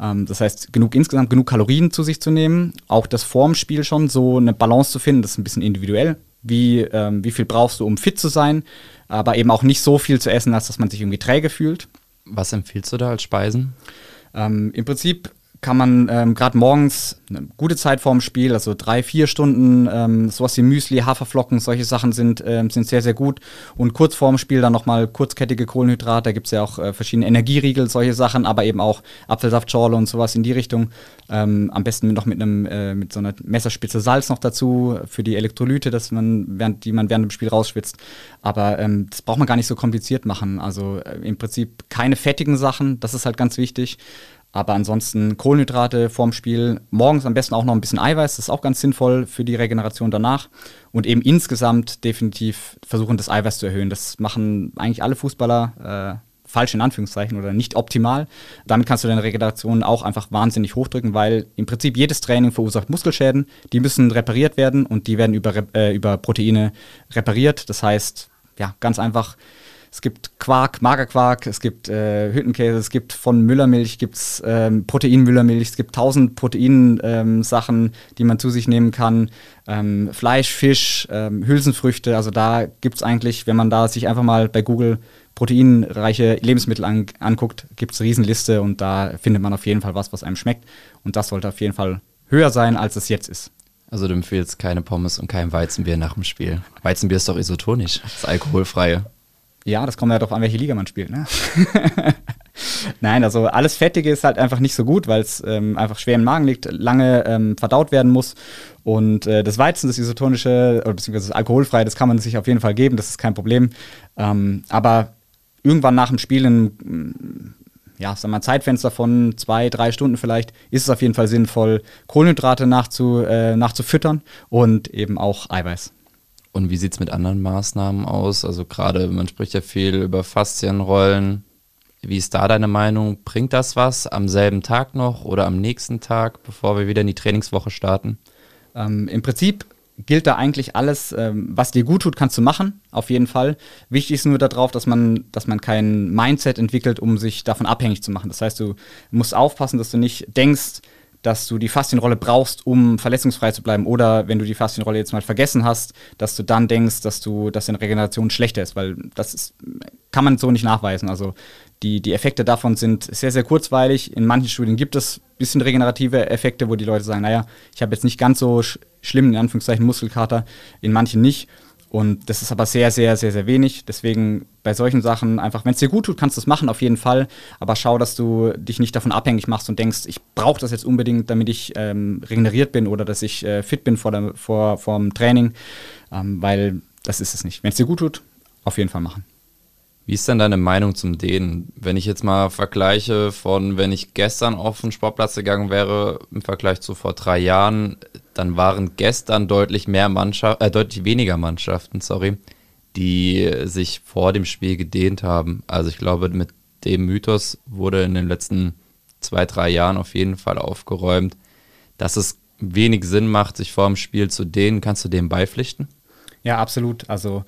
Ähm, das heißt, genug insgesamt, genug Kalorien zu sich zu nehmen. Auch das vorm Spiel schon so eine Balance zu finden, das ist ein bisschen individuell. Wie, ähm, wie viel brauchst du, um fit zu sein, aber eben auch nicht so viel zu essen, als dass man sich irgendwie träge fühlt. Was empfiehlst du da als Speisen? Ähm, Im Prinzip kann man ähm, gerade morgens eine gute Zeit vorm Spiel, also drei, vier Stunden, ähm, sowas wie Müsli, Haferflocken, solche Sachen sind, ähm, sind sehr, sehr gut. Und kurz vorm Spiel dann nochmal kurzkettige Kohlenhydrate, da gibt es ja auch äh, verschiedene Energieriegel, solche Sachen, aber eben auch Apfelsaftschorle und sowas in die Richtung. Ähm, am besten noch mit einem äh, mit so einer Messerspitze Salz noch dazu für die Elektrolyte, dass man während, die man während dem Spiel rausschwitzt. Aber ähm, das braucht man gar nicht so kompliziert machen. Also äh, im Prinzip keine fettigen Sachen, das ist halt ganz wichtig. Aber ansonsten Kohlenhydrate vorm Spiel, morgens am besten auch noch ein bisschen Eiweiß, das ist auch ganz sinnvoll für die Regeneration danach. Und eben insgesamt definitiv versuchen, das Eiweiß zu erhöhen. Das machen eigentlich alle Fußballer äh, falsch in Anführungszeichen oder nicht optimal. Damit kannst du deine Regeneration auch einfach wahnsinnig hochdrücken, weil im Prinzip jedes Training verursacht Muskelschäden. Die müssen repariert werden und die werden über, äh, über Proteine repariert. Das heißt, ja, ganz einfach es gibt Quark, Magerquark, es gibt äh, Hüttenkäse, es gibt von Müllermilch, gibt es ähm, Proteinmüllermilch, es gibt tausend Proteinsachen, ähm, die man zu sich nehmen kann. Ähm, Fleisch, Fisch, ähm, Hülsenfrüchte, also da gibt es eigentlich, wenn man da sich einfach mal bei Google proteinreiche Lebensmittel an, anguckt, gibt es eine Riesenliste und da findet man auf jeden Fall was, was einem schmeckt. Und das sollte auf jeden Fall höher sein, als es jetzt ist. Also du empfiehlst keine Pommes und kein Weizenbier nach dem Spiel. Weizenbier ist doch isotonisch, das alkoholfreie. Ja, das kommt ja darauf an, welche Liga man spielt. Ne? Nein, also alles Fettige ist halt einfach nicht so gut, weil es ähm, einfach schwer im Magen liegt, lange ähm, verdaut werden muss. Und äh, das Weizen, das isotonische, oder beziehungsweise das alkoholfreie, das kann man sich auf jeden Fall geben, das ist kein Problem. Ähm, aber irgendwann nach dem Spiel in ja, sagen wir Zeitfenster von zwei, drei Stunden vielleicht, ist es auf jeden Fall sinnvoll, Kohlenhydrate nachzu, äh, nachzufüttern und eben auch Eiweiß. Und wie sieht es mit anderen Maßnahmen aus? Also gerade, man spricht ja viel über Faszienrollen. Wie ist da deine Meinung? Bringt das was am selben Tag noch oder am nächsten Tag, bevor wir wieder in die Trainingswoche starten? Ähm, Im Prinzip gilt da eigentlich alles, ähm, was dir gut tut, kannst du machen, auf jeden Fall. Wichtig ist nur darauf, dass man, dass man kein Mindset entwickelt, um sich davon abhängig zu machen. Das heißt, du musst aufpassen, dass du nicht denkst, dass du die Faszienrolle brauchst, um verletzungsfrei zu bleiben. Oder wenn du die Faszienrolle jetzt mal vergessen hast, dass du dann denkst, dass du, dass deine Regeneration schlechter ist, weil das ist, kann man so nicht nachweisen. Also die, die Effekte davon sind sehr, sehr kurzweilig. In manchen Studien gibt es ein bisschen regenerative Effekte, wo die Leute sagen, naja, ich habe jetzt nicht ganz so sch schlimm, in Anführungszeichen, Muskelkater, in manchen nicht. Und das ist aber sehr, sehr, sehr, sehr wenig. Deswegen bei solchen Sachen einfach, wenn es dir gut tut, kannst du es machen, auf jeden Fall. Aber schau, dass du dich nicht davon abhängig machst und denkst, ich brauche das jetzt unbedingt, damit ich ähm, regeneriert bin oder dass ich äh, fit bin vor, der, vor, dem Training. Ähm, weil das ist es nicht. Wenn es dir gut tut, auf jeden Fall machen. Wie ist denn deine Meinung zum Dehnen? Wenn ich jetzt mal vergleiche von, wenn ich gestern auf den Sportplatz gegangen wäre, im Vergleich zu vor drei Jahren, dann waren gestern deutlich mehr Mannschaft, äh, deutlich weniger Mannschaften, sorry, die sich vor dem Spiel gedehnt haben. Also ich glaube, mit dem Mythos wurde in den letzten zwei, drei Jahren auf jeden Fall aufgeräumt, dass es wenig Sinn macht, sich vor dem Spiel zu dehnen. Kannst du dem beipflichten? Ja, absolut. Also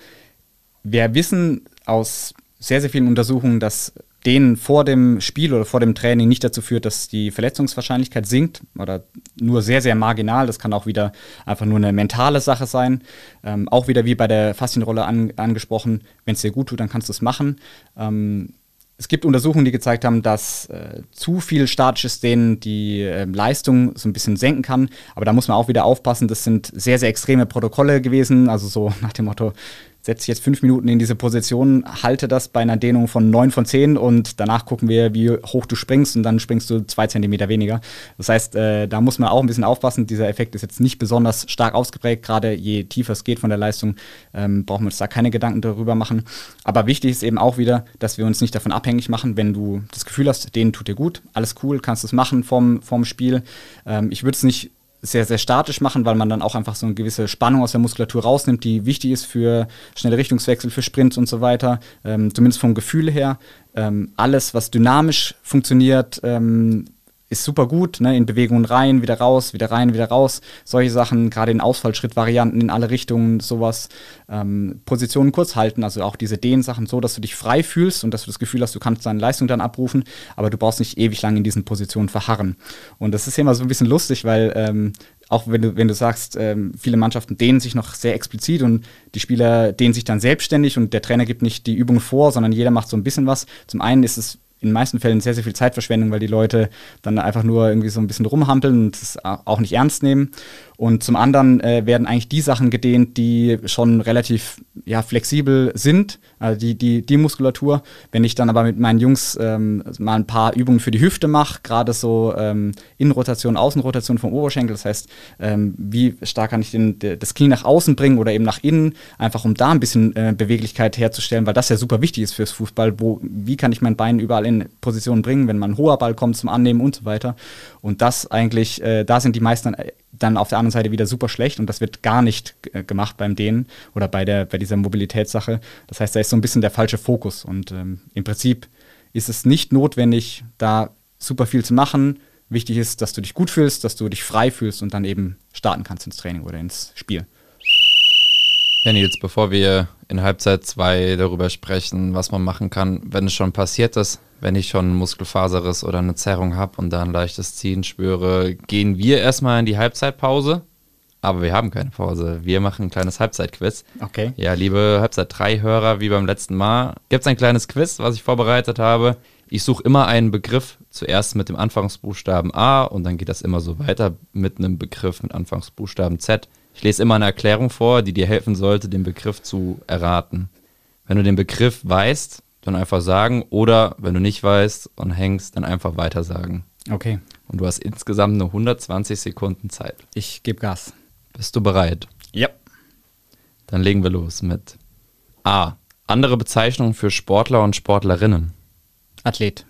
wir wissen aus sehr, sehr vielen Untersuchungen, dass denen vor dem Spiel oder vor dem Training nicht dazu führt, dass die Verletzungswahrscheinlichkeit sinkt oder nur sehr, sehr marginal. Das kann auch wieder einfach nur eine mentale Sache sein. Ähm, auch wieder wie bei der Faszienrolle an, angesprochen, wenn es dir gut tut, dann kannst du es machen. Ähm, es gibt Untersuchungen, die gezeigt haben, dass äh, zu viel statisches Dehnen die äh, Leistung so ein bisschen senken kann. Aber da muss man auch wieder aufpassen. Das sind sehr, sehr extreme Protokolle gewesen. Also so nach dem Motto, setze ich jetzt fünf Minuten in diese Position, halte das bei einer Dehnung von neun von zehn und danach gucken wir, wie hoch du springst und dann springst du zwei Zentimeter weniger. Das heißt, äh, da muss man auch ein bisschen aufpassen. Dieser Effekt ist jetzt nicht besonders stark ausgeprägt. Gerade je tiefer es geht von der Leistung, ähm, brauchen wir uns da keine Gedanken darüber machen. Aber wichtig ist eben auch wieder, dass wir uns nicht davon abhängig machen, wenn du das Gefühl hast, denen tut dir gut, alles cool, kannst du es machen vom, vom Spiel. Ähm, ich würde es nicht sehr, sehr statisch machen, weil man dann auch einfach so eine gewisse Spannung aus der Muskulatur rausnimmt, die wichtig ist für schnelle Richtungswechsel, für Sprints und so weiter. Ähm, zumindest vom Gefühl her. Ähm, alles, was dynamisch funktioniert, ähm, ist super gut, ne? in Bewegungen rein, wieder raus, wieder rein, wieder raus. Solche Sachen, gerade in Ausfallschrittvarianten in alle Richtungen, sowas. Ähm, Positionen kurz halten, also auch diese Dehnsachen so, dass du dich frei fühlst und dass du das Gefühl hast, du kannst deine Leistung dann abrufen, aber du brauchst nicht ewig lang in diesen Positionen verharren. Und das ist immer so ein bisschen lustig, weil ähm, auch wenn du, wenn du sagst, ähm, viele Mannschaften dehnen sich noch sehr explizit und die Spieler dehnen sich dann selbstständig und der Trainer gibt nicht die Übung vor, sondern jeder macht so ein bisschen was. Zum einen ist es in den meisten Fällen sehr, sehr viel Zeitverschwendung, weil die Leute dann einfach nur irgendwie so ein bisschen rumhampeln und es auch nicht ernst nehmen. Und zum anderen äh, werden eigentlich die Sachen gedehnt, die schon relativ ja, flexibel sind, also die, die, die Muskulatur. Wenn ich dann aber mit meinen Jungs ähm, mal ein paar Übungen für die Hüfte mache, gerade so ähm, Innenrotation, Außenrotation vom Oberschenkel, das heißt, ähm, wie stark kann ich den, das Knie nach außen bringen oder eben nach innen, einfach um da ein bisschen äh, Beweglichkeit herzustellen, weil das ja super wichtig ist fürs Fußball. Wo, wie kann ich mein Bein überall in Positionen bringen, wenn mal ein hoher Ball kommt zum Annehmen und so weiter. Und das eigentlich, äh, da sind die meisten dann auf der anderen Seite wieder super schlecht und das wird gar nicht äh, gemacht beim Dehnen oder bei, der, bei dieser Mobilitätssache. Das heißt, da ist so ein bisschen der falsche Fokus und ähm, im Prinzip ist es nicht notwendig, da super viel zu machen. Wichtig ist, dass du dich gut fühlst, dass du dich frei fühlst und dann eben starten kannst ins Training oder ins Spiel. Ja, Nils, bevor wir in Halbzeit 2 darüber sprechen, was man machen kann, wenn es schon passiert ist, wenn ich schon einen Muskelfaserriss oder eine Zerrung habe und da ein leichtes Ziehen spüre, gehen wir erstmal in die Halbzeitpause. Aber wir haben keine Pause. Wir machen ein kleines Halbzeitquiz. Okay. Ja, liebe Halbzeit 3 Hörer, wie beim letzten Mal, gibt es ein kleines Quiz, was ich vorbereitet habe. Ich suche immer einen Begriff, zuerst mit dem Anfangsbuchstaben A und dann geht das immer so weiter mit einem Begriff mit Anfangsbuchstaben Z. Ich lese immer eine Erklärung vor, die dir helfen sollte, den Begriff zu erraten. Wenn du den Begriff weißt, dann einfach sagen oder wenn du nicht weißt und hängst, dann einfach weiter sagen. Okay. Und du hast insgesamt nur 120 Sekunden Zeit. Ich gebe Gas. Bist du bereit? Ja. Dann legen wir los mit A. Andere Bezeichnungen für Sportler und Sportlerinnen. Athlet.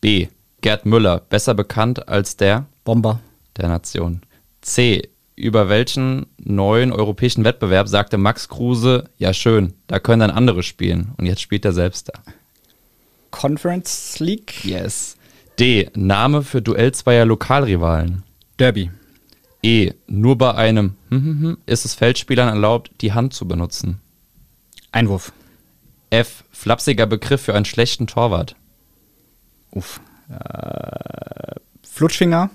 B. Gerd Müller, besser bekannt als der Bomber. der Nation. C. Über welchen neuen europäischen Wettbewerb sagte Max Kruse, ja schön, da können dann andere spielen. Und jetzt spielt er selbst da. Conference League. Yes. D. Name für Duell zweier Lokalrivalen. Derby. E. Nur bei einem hm, hm, hm, ist es Feldspielern erlaubt, die Hand zu benutzen. Einwurf. F. Flapsiger Begriff für einen schlechten Torwart. Uff. Äh, Flutschfinger.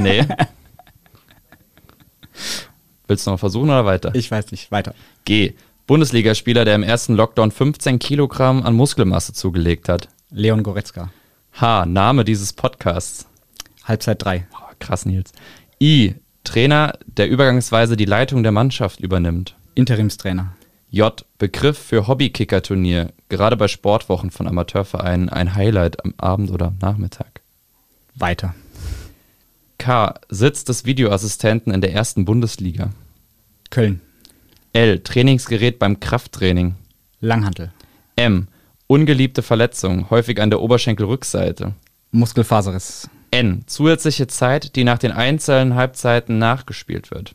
Nee. Willst du noch versuchen oder weiter? Ich weiß nicht. Weiter. G. Bundesligaspieler, der im ersten Lockdown 15 Kilogramm an Muskelmasse zugelegt hat. Leon Goretzka. H. Name dieses Podcasts. Halbzeit 3. Boah, krass, Nils. I. Trainer, der übergangsweise die Leitung der Mannschaft übernimmt. Interimstrainer. J. Begriff für Hobbykicker-Turnier. Gerade bei Sportwochen von Amateurvereinen ein Highlight am Abend oder am Nachmittag. Weiter. K. Sitz des Videoassistenten in der ersten Bundesliga. Köln. L. Trainingsgerät beim Krafttraining. Langhantel. M. Ungeliebte Verletzung, häufig an der Oberschenkelrückseite. Muskelfaserriss. N. Zusätzliche Zeit, die nach den einzelnen Halbzeiten nachgespielt wird.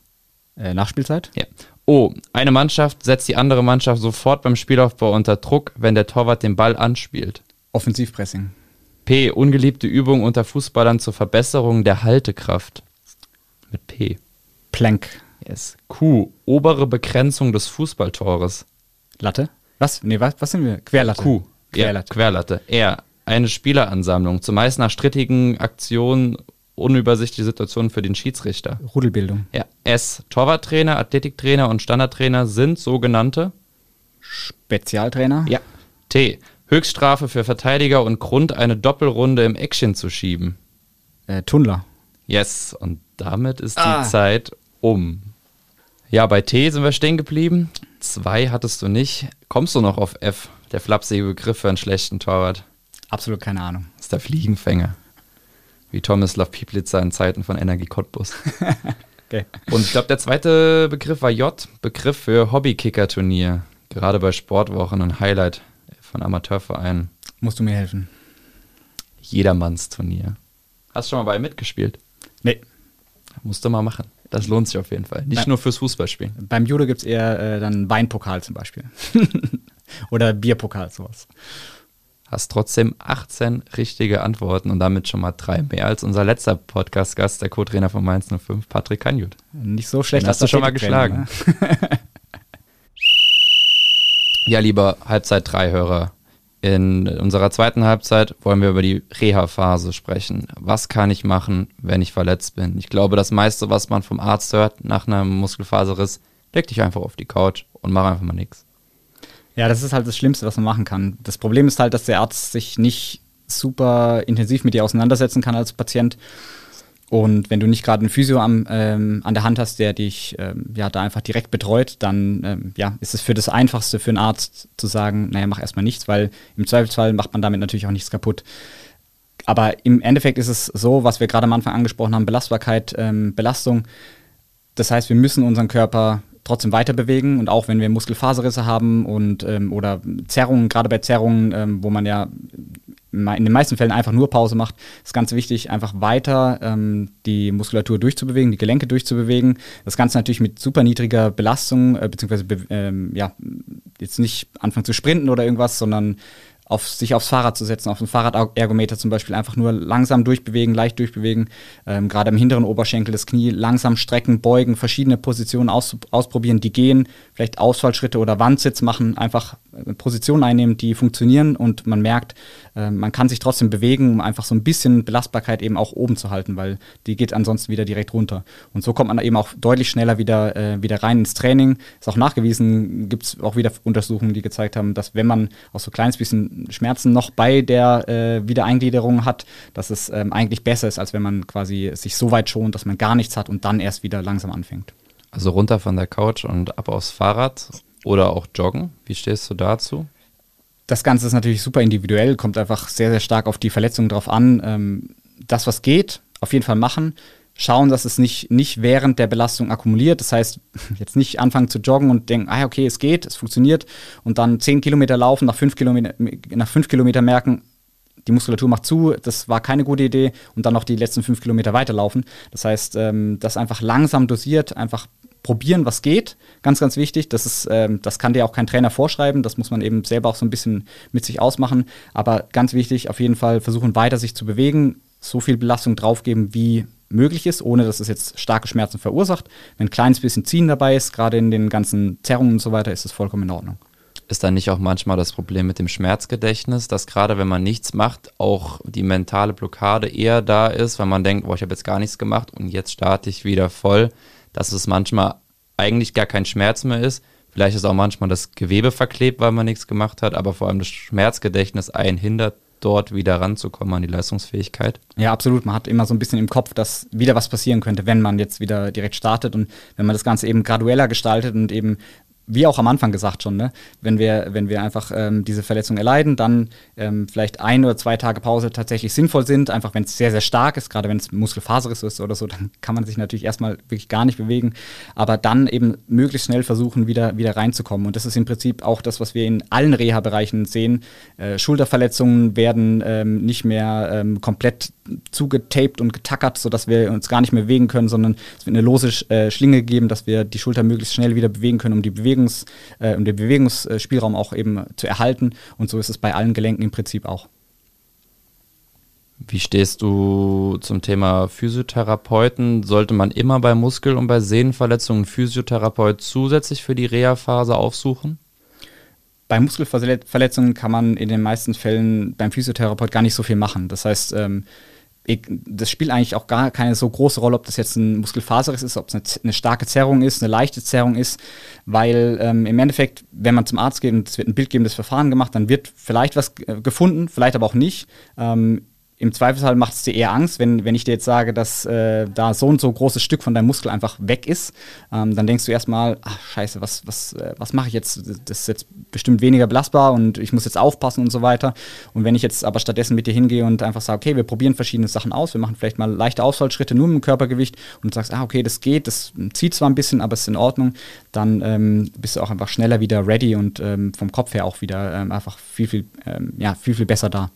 Äh, Nachspielzeit. Ja. O. Eine Mannschaft setzt die andere Mannschaft sofort beim Spielaufbau unter Druck, wenn der Torwart den Ball anspielt. Offensivpressing. P. Ungeliebte Übung unter Fußballern zur Verbesserung der Haltekraft. Mit P. Plank. Yes. Q. Obere Begrenzung des Fußballtores. Latte. Was? Nee, was, was sind wir? Querlatte. Q. Querlatte. Ja, Querlatte. R. Eine Spieleransammlung, zumeist nach strittigen Aktionen, unübersichtliche Situationen für den Schiedsrichter. Rudelbildung. Ja. S. Torwarttrainer, Athletiktrainer und Standardtrainer sind sogenannte. Spezialtrainer. Ja. T. Höchststrafe für Verteidiger und Grund, eine Doppelrunde im Action zu schieben. Äh, Tunnler. Yes, und damit ist Ah. die Zeit um. Ja, bei T sind wir stehen geblieben. Zwei hattest du nicht. Kommst du noch auf F, der flapsige Begriff für einen schlechten Torwart? Absolut keine Ahnung. Das ist der Fliegenfänger. Wie Tomislav Pieplitzer in Zeiten von Energie Cottbus. Okay. Und ich glaube, der zweite Begriff war J, Begriff für Hobbykicker-Turnier. Gerade bei Sportwochen ein Highlight von Amateurvereinen. Musst du mir helfen? Jedermannsturnier. Hast du schon mal bei mitgespielt? Nee. Musst du mal machen. Das lohnt sich auf jeden Fall. Nicht Nein. nur fürs Fußballspielen. Beim Judo gibt es eher äh, dann Weinpokal zum Beispiel. Oder Bierpokal, sowas. Hast trotzdem 18 richtige Antworten und damit schon mal drei mehr als unser letzter Podcast-Gast, der Co-Trainer von Mainz 05, Patrick Kanjut. Nicht so schlecht. Den hast du schon mal geschlagen. ne? Ja, lieber Halbzeit 3-Hörer, in unserer zweiten Halbzeit wollen wir über die Reha-Phase sprechen. Was kann ich machen, wenn ich verletzt bin? Ich glaube, das meiste, was man vom Arzt hört nach einem Muskelfaserriss, leg dich einfach auf die Couch und mach einfach mal nichts. Ja, das ist halt das Schlimmste, was man machen kann. Das Problem ist halt, dass der Arzt sich nicht super intensiv mit dir auseinandersetzen kann als Patient. Und wenn du nicht gerade einen Physio am, ähm, an der Hand hast, der dich ähm, ja da einfach direkt betreut, dann ähm, ja, ist es für das Einfachste für einen Arzt zu sagen, naja, mach erstmal nichts, weil im Zweifelsfall macht man damit natürlich auch nichts kaputt. Aber im Endeffekt ist es so, was wir gerade am Anfang angesprochen haben, Belastbarkeit, ähm, Belastung. Das heißt, wir müssen unseren Körper trotzdem weiter bewegen und auch wenn wir Muskelfaserrisse haben und ähm, oder Zerrungen, gerade bei Zerrungen, ähm, wo man ja in den meisten Fällen einfach nur Pause macht, ist ganz wichtig, einfach weiter ähm, die Muskulatur durchzubewegen, die Gelenke durchzubewegen. Das Ganze natürlich mit super niedriger Belastung, äh, beziehungsweise ähm, ja, jetzt nicht anfangen zu sprinten oder irgendwas, sondern auf, sich aufs Fahrrad zu setzen, auf den Fahrradergometer zum Beispiel einfach nur langsam durchbewegen, leicht durchbewegen, ähm, gerade am hinteren Oberschenkel das Knie langsam strecken, beugen, verschiedene Positionen aus, ausprobieren, die gehen, vielleicht Ausfallschritte oder Wandsitz machen, einfach Positionen einnehmen, die funktionieren und man merkt, äh, man kann sich trotzdem bewegen, um einfach so ein bisschen Belastbarkeit eben auch oben zu halten, weil die geht ansonsten wieder direkt runter. Und so kommt man eben auch deutlich schneller wieder, äh, wieder rein ins Training. Ist auch nachgewiesen, gibt es auch wieder Untersuchungen, die gezeigt haben, dass wenn man auch so ein kleines bisschen Schmerzen noch bei der äh, Wiedereingliederung hat, dass es ähm, eigentlich besser ist, als wenn man quasi sich so weit schont, dass man gar nichts hat und dann erst wieder langsam anfängt. Also runter von der Couch und ab aufs Fahrrad oder auch joggen. Wie stehst du dazu? Das Ganze ist natürlich super individuell, kommt einfach sehr, sehr stark auf die Verletzung drauf an. Ähm, das, was geht, auf jeden Fall machen. Schauen, dass es nicht, nicht während der Belastung akkumuliert. Das heißt, jetzt nicht anfangen zu joggen und denken, ah, okay, es geht, es funktioniert. Und dann zehn Kilometer laufen, nach fünf Kilometer, nach fünf Kilometer merken, die Muskulatur macht zu, das war keine gute Idee und dann noch die letzten fünf Kilometer weiterlaufen. Das heißt, ähm, das einfach langsam dosiert, einfach probieren, was geht. Ganz, ganz wichtig. Das, ist, ähm, das kann dir auch kein Trainer vorschreiben. Das muss man eben selber auch so ein bisschen mit sich ausmachen. Aber ganz wichtig, auf jeden Fall versuchen weiter sich zu bewegen, so viel Belastung draufgeben, wie möglich ist, ohne dass es jetzt starke Schmerzen verursacht. Wenn ein kleines bisschen Ziehen dabei ist, gerade in den ganzen Zerrungen und so weiter, ist es vollkommen in Ordnung. Ist dann nicht auch manchmal das Problem mit dem Schmerzgedächtnis, dass gerade wenn man nichts macht, auch die mentale Blockade eher da ist, weil man denkt, boah, ich habe jetzt gar nichts gemacht und jetzt starte ich wieder voll dass es manchmal eigentlich gar kein Schmerz mehr ist. Vielleicht ist auch manchmal das Gewebe verklebt, weil man nichts gemacht hat, aber vor allem das Schmerzgedächtnis einen hindert, dort wieder ranzukommen an die Leistungsfähigkeit. Ja, absolut. Man hat immer so ein bisschen im Kopf, dass wieder was passieren könnte, wenn man jetzt wieder direkt startet und wenn man das Ganze eben gradueller gestaltet und eben wie auch am Anfang gesagt schon, ne? wenn, wir, wenn wir einfach ähm, diese Verletzung erleiden, dann ähm, vielleicht ein oder zwei Tage Pause tatsächlich sinnvoll sind. Einfach wenn es sehr, sehr stark ist, gerade wenn es Muskelfaseris ist oder so, dann kann man sich natürlich erstmal wirklich gar nicht bewegen. Aber dann eben möglichst schnell versuchen, wieder, wieder reinzukommen. Und das ist im Prinzip auch das, was wir in allen Reha-Bereichen sehen. Äh, Schulterverletzungen werden ähm, nicht mehr ähm, komplett zugetaped und getackert, sodass wir uns gar nicht mehr bewegen können, sondern es wird eine lose äh, Schlinge geben, dass wir die Schulter möglichst schnell wieder bewegen können, um, die Bewegungs, äh, um den Bewegungsspielraum auch eben zu erhalten. Und so ist es bei allen Gelenken im Prinzip auch. Wie stehst du zum Thema Physiotherapeuten? Sollte man immer bei Muskel- und bei Sehnenverletzungen Physiotherapeut zusätzlich für die Reha-Phase aufsuchen? Bei Muskelverletzungen kann man in den meisten Fällen beim Physiotherapeut gar nicht so viel machen. Das heißt, ähm, das spielt eigentlich auch gar keine so große Rolle, ob das jetzt ein Muskelfaseris ist, ob es eine, eine, starke Zerrung ist, eine leichte Zerrung ist, weil ähm, im Endeffekt, wenn man zum Arzt geht und es wird ein bildgebendes Verfahren gemacht, dann wird vielleicht was äh, gefunden, vielleicht aber auch nicht. Ähm, im Zweifelsfall macht es dir eher Angst, wenn, wenn ich dir jetzt sage, dass äh, da so und so großes Stück von deinem Muskel einfach weg ist, ähm, dann denkst du erstmal, ach scheiße, was, was, äh, was mache ich jetzt? Das ist jetzt bestimmt weniger belastbar und ich muss jetzt aufpassen und so weiter. Und wenn ich jetzt aber stattdessen mit dir hingehe und einfach sage, okay, wir probieren verschiedene Sachen aus, wir machen vielleicht mal leichte Ausfallschritte nur mit dem Körpergewicht und sagst, ah, okay, das geht, das zieht zwar ein bisschen, aber es ist in Ordnung, dann ähm, bist du auch einfach schneller wieder ready und ähm, vom Kopf her auch wieder ähm, einfach viel, viel, ähm, ja, viel, viel besser da.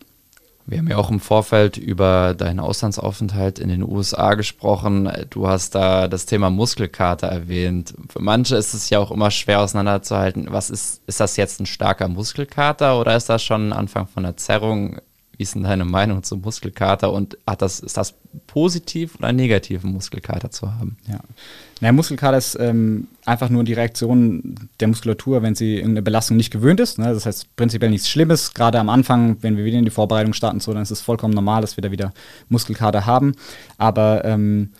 Wir haben ja auch im Vorfeld über deinen Auslandsaufenthalt in den USA gesprochen. Du hast da das Thema Muskelkater erwähnt. Für manche ist es ja auch immer schwer auseinanderzuhalten. Was ist, ist das jetzt ein starker Muskelkater oder ist das schon ein Anfang von einer Zerrung? Wie ist denn deine Meinung zum Muskelkater und hat das, ist das positiv oder negativ, einen Muskelkater zu haben? Ja. Naja, Muskelkater ist ähm, einfach nur die Reaktion der Muskulatur, wenn sie irgendeine Belastung nicht gewöhnt ist. Ne? Das heißt prinzipiell nichts Schlimmes. Gerade am Anfang, wenn wir wieder in die Vorbereitung starten, so, dann ist es vollkommen normal, dass wir da wieder Muskelkater haben. Aber ähm,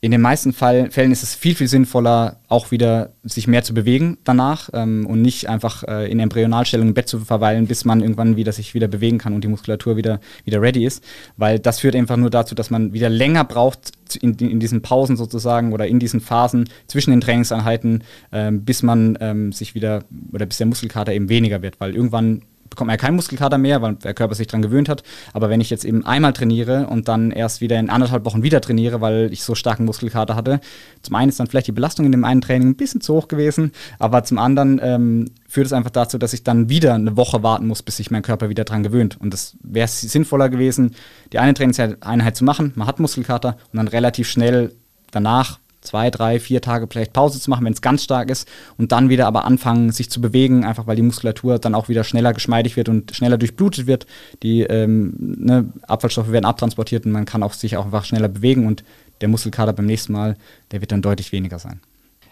in den meisten Fall, Fällen ist es viel, viel sinnvoller, auch wieder sich mehr zu bewegen danach ähm, und nicht einfach äh, in Embryonalstellung im Bett zu verweilen, bis man irgendwann wieder sich wieder bewegen kann und die Muskulatur wieder, wieder ready ist. Weil das führt einfach nur dazu, dass man wieder länger braucht in, in diesen Pausen sozusagen oder in diesen Phasen zwischen den Trainingseinheiten, ähm, bis man ähm, sich wieder oder bis der Muskelkater eben weniger wird. Weil irgendwann bekommt man ja keinen Muskelkater mehr, weil der Körper sich daran gewöhnt hat. Aber wenn ich jetzt eben einmal trainiere und dann erst wieder in anderthalb Wochen wieder trainiere, weil ich so starken Muskelkater hatte, zum einen ist dann vielleicht die Belastung in dem einen Training ein bisschen zu hoch gewesen, aber zum anderen ähm, führt es einfach dazu, dass ich dann wieder eine Woche warten muss, bis sich mein Körper wieder daran gewöhnt. Und das wäre sinnvoller gewesen, die eine Trainingseinheit zu machen, man hat Muskelkater und dann relativ schnell danach zwei, drei, vier Tage vielleicht Pause zu machen, wenn es ganz stark ist und dann wieder aber anfangen, sich zu bewegen, einfach weil die Muskulatur dann auch wieder schneller geschmeidig wird und schneller durchblutet wird. Die ähm, ne, Abfallstoffe werden abtransportiert und man kann auch sich auch einfach schneller bewegen und der Muskelkater beim nächsten Mal, der wird dann deutlich weniger sein.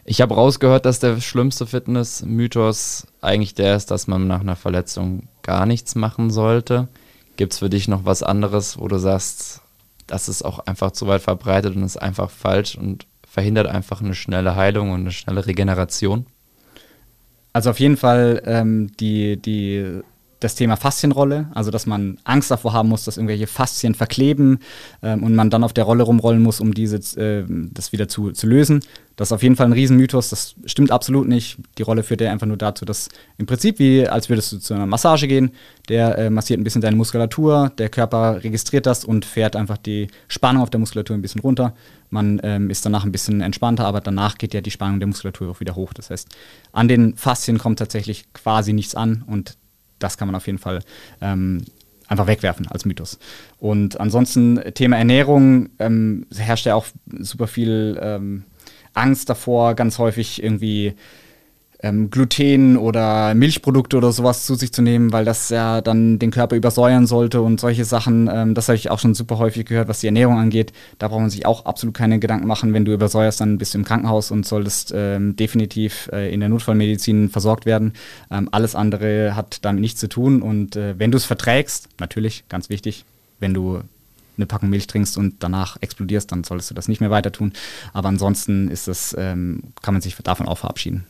Ich habe rausgehört, dass der schlimmste Fitness-Mythos eigentlich der ist, dass man nach einer Verletzung gar nichts machen sollte. Gibt es für dich noch was anderes, wo du sagst, das ist auch einfach zu weit verbreitet und ist einfach falsch und verhindert einfach eine schnelle Heilung und eine schnelle Regeneration? Also auf jeden Fall ähm, die, die das Thema Faszienrolle, also dass man Angst davor haben muss, dass irgendwelche Faszien verkleben ähm, und man dann auf der Rolle rumrollen muss, um diese, äh, das wieder zu, zu lösen. Das ist auf jeden Fall ein Riesenmythos, das stimmt absolut nicht. Die Rolle führt ja einfach nur dazu, dass im Prinzip wie als würdest du zu einer Massage gehen, der äh, massiert ein bisschen deine Muskulatur, der Körper registriert das und fährt einfach die Spannung auf der Muskulatur ein bisschen runter. Man ähm, ist danach ein bisschen entspannter, aber danach geht ja die Spannung der Muskulatur auch wieder hoch. Das heißt, an den Faszien kommt tatsächlich quasi nichts an und das kann man auf jeden Fall ähm, einfach wegwerfen als Mythos. Und ansonsten Thema Ernährung ähm, herrscht ja auch super viel ähm, Angst davor, ganz häufig irgendwie ähm, Gluten oder Milchprodukte oder sowas zu sich zu nehmen, weil das ja dann den Körper übersäuern sollte und solche Sachen. Ähm, das habe ich auch schon super häufig gehört, was die Ernährung angeht. Da braucht man sich auch absolut keine Gedanken machen. Wenn du übersäuerst, dann bist du im Krankenhaus und solltest ähm, definitiv äh, in der Notfallmedizin versorgt werden. Ähm, alles andere hat damit nichts zu tun. Und äh, wenn du es verträgst, natürlich, ganz wichtig, wenn du eine Packung Milch trinkst und danach explodierst, dann solltest du das nicht mehr weiter tun. Aber ansonsten ist das, ähm, kann man sich davon auch verabschieden.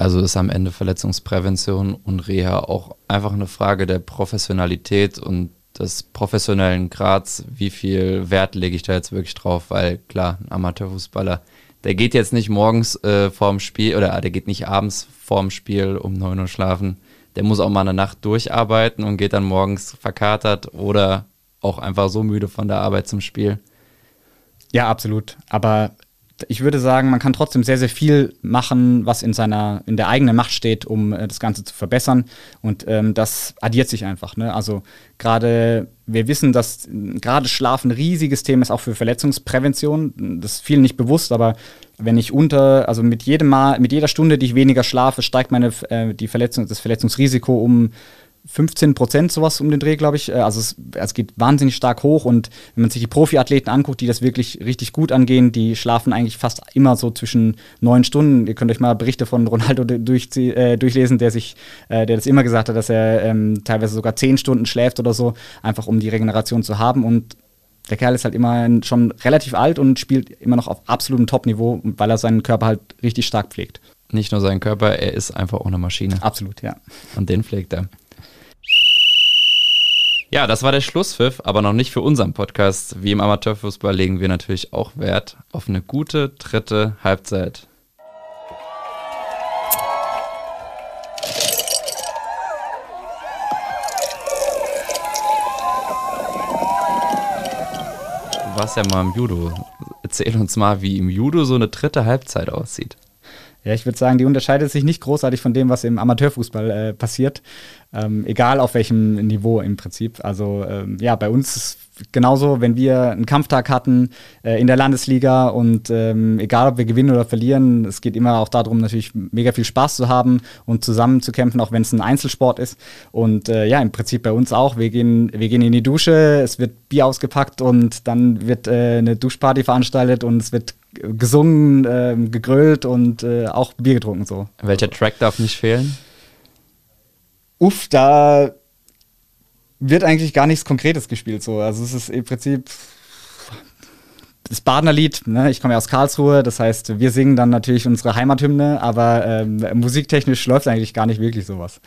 Also ist am Ende Verletzungsprävention und Reha auch einfach eine Frage der Professionalität und des professionellen Grads, wie viel Wert lege ich da jetzt wirklich drauf, weil klar, ein Amateurfußballer, der geht jetzt nicht morgens äh, vorm Spiel oder der geht nicht abends vorm Spiel um 9 Uhr schlafen. Der muss auch mal eine Nacht durcharbeiten und geht dann morgens verkatert oder auch einfach so müde von der Arbeit zum Spiel. Ja, absolut. Aber ich würde sagen, man kann trotzdem sehr, sehr viel machen, was in seiner, in der eigenen Macht steht, um äh, das Ganze zu verbessern. Und ähm, das addiert sich einfach. Ne? Also gerade, wir wissen, dass gerade Schlaf ein riesiges Thema ist, auch für Verletzungsprävention. Das ist vielen nicht bewusst, aber wenn ich unter, also mit jedem Mal, mit jeder Stunde, die ich weniger schlafe, steigt meine äh, die Verletzung, das Verletzungsrisiko um 15 Prozent sowas um den Dreh, glaube ich. Äh, also es, es, geht wahnsinnig stark hoch und wenn man sich die Profiathleten anguckt, die das wirklich richtig gut angehen, die schlafen eigentlich fast immer so zwischen neun Stunden. Ihr könnt euch mal Berichte von Ronaldo durch, äh, durchlesen, der sich, äh, der das immer gesagt hat, dass er ähm, teilweise sogar zehn Stunden schläft oder so, einfach um die Regeneration zu haben und der Kerl ist halt immer schon relativ alt und spielt immer noch auf absolutem Top-Niveau, weil er seinen Körper halt richtig stark pflegt. Nicht nur seinen Körper, er ist einfach auch eine Maschine. Absolut, ja. Und den pflegt er. Ja, das war der Schlusspfiff, aber noch nicht für unseren Podcast. Wie im Amateurfußball legen wir natürlich auch Wert auf eine gute dritte Halbzeit. Du warst ja mal im Judo. Erzähl uns mal, wie im Judo so eine dritte Halbzeit aussieht. Ja, ich würde sagen, die unterscheidet sich nicht großartig von dem, was im Amateurfußball äh, passiert. Ähm, egal auf welchem Niveau im Prinzip. Also ähm, ja, bei uns ist genauso, wenn wir einen Kampftag hatten äh, in der Landesliga und ähm, egal, ob wir gewinnen oder verlieren, es geht immer auch darum, natürlich mega viel Spaß zu haben und zusammen zu kämpfen, auch wenn es ein Einzelsport ist. Und äh, ja, im Prinzip bei uns auch. Wir gehen, wir gehen in die Dusche, es wird Bier ausgepackt und dann wird äh, eine Duschparty veranstaltet und es wird gesungen, äh, gegrölt und äh, auch Bier getrunken so. Welcher Track darf nicht fehlen? Uff, da wird eigentlich gar nichts Konkretes gespielt so. Also es ist im Prinzip das Badener Lied, ne? ich komme ja aus Karlsruhe, das heißt, wir singen dann natürlich unsere Heimathymne, aber ähm, musiktechnisch läuft eigentlich gar nicht wirklich sowas.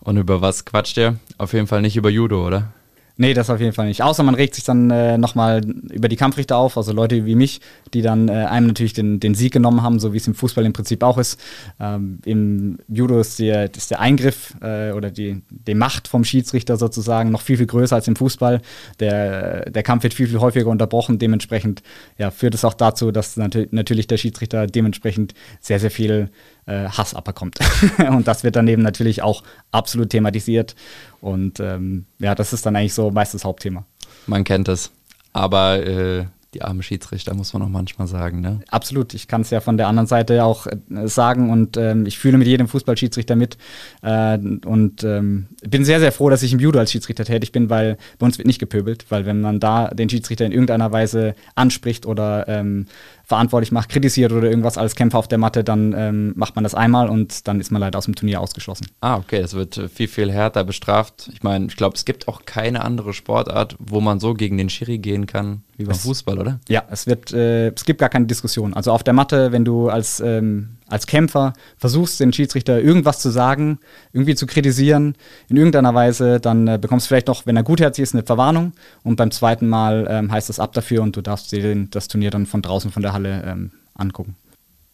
Und über was quatscht ihr? Auf jeden Fall nicht über Judo, oder? Nee, das auf jeden Fall nicht. Außer man regt sich dann äh, nochmal über die Kampfrichter auf, also Leute wie mich, die dann äh, einem natürlich den, den Sieg genommen haben, so wie es im Fußball im Prinzip auch ist. Ähm, Im Judo ist der, ist der Eingriff äh, oder die, die Macht vom Schiedsrichter sozusagen noch viel, viel größer als im Fußball. Der, der Kampf wird viel, viel häufiger unterbrochen. Dementsprechend ja, führt es auch dazu, dass natür natürlich der Schiedsrichter dementsprechend sehr, sehr viel äh, Hass abbekommt. und das wird dann eben natürlich auch absolut thematisiert. Und ähm, ja, das ist dann eigentlich so meist das Hauptthema. Man kennt es. Aber äh, die armen Schiedsrichter, muss man auch manchmal sagen. Ne? Absolut, ich kann es ja von der anderen Seite auch äh, sagen und ähm, ich fühle mit jedem Fußballschiedsrichter mit äh, und ähm, bin sehr, sehr froh, dass ich im Judo als Schiedsrichter tätig bin, weil bei uns wird nicht gepöbelt, weil wenn man da den Schiedsrichter in irgendeiner Weise anspricht oder ähm, verantwortlich macht, kritisiert oder irgendwas als Kämpfer auf der Matte, dann ähm, macht man das einmal und dann ist man leider aus dem Turnier ausgeschlossen. Ah, okay, das wird viel, viel härter bestraft. Ich meine, ich glaube, es gibt auch keine andere Sportart, wo man so gegen den Schiri gehen kann wie beim es, Fußball, oder? Ja, es wird, äh, es gibt gar keine Diskussion. Also auf der Matte, wenn du als ähm, als Kämpfer versuchst, den Schiedsrichter irgendwas zu sagen, irgendwie zu kritisieren, in irgendeiner Weise, dann äh, bekommst du vielleicht noch, wenn er gutherzig ist, eine Verwarnung. Und beim zweiten Mal ähm, heißt es ab dafür und du darfst dir das Turnier dann von draußen von der Halle ähm, angucken.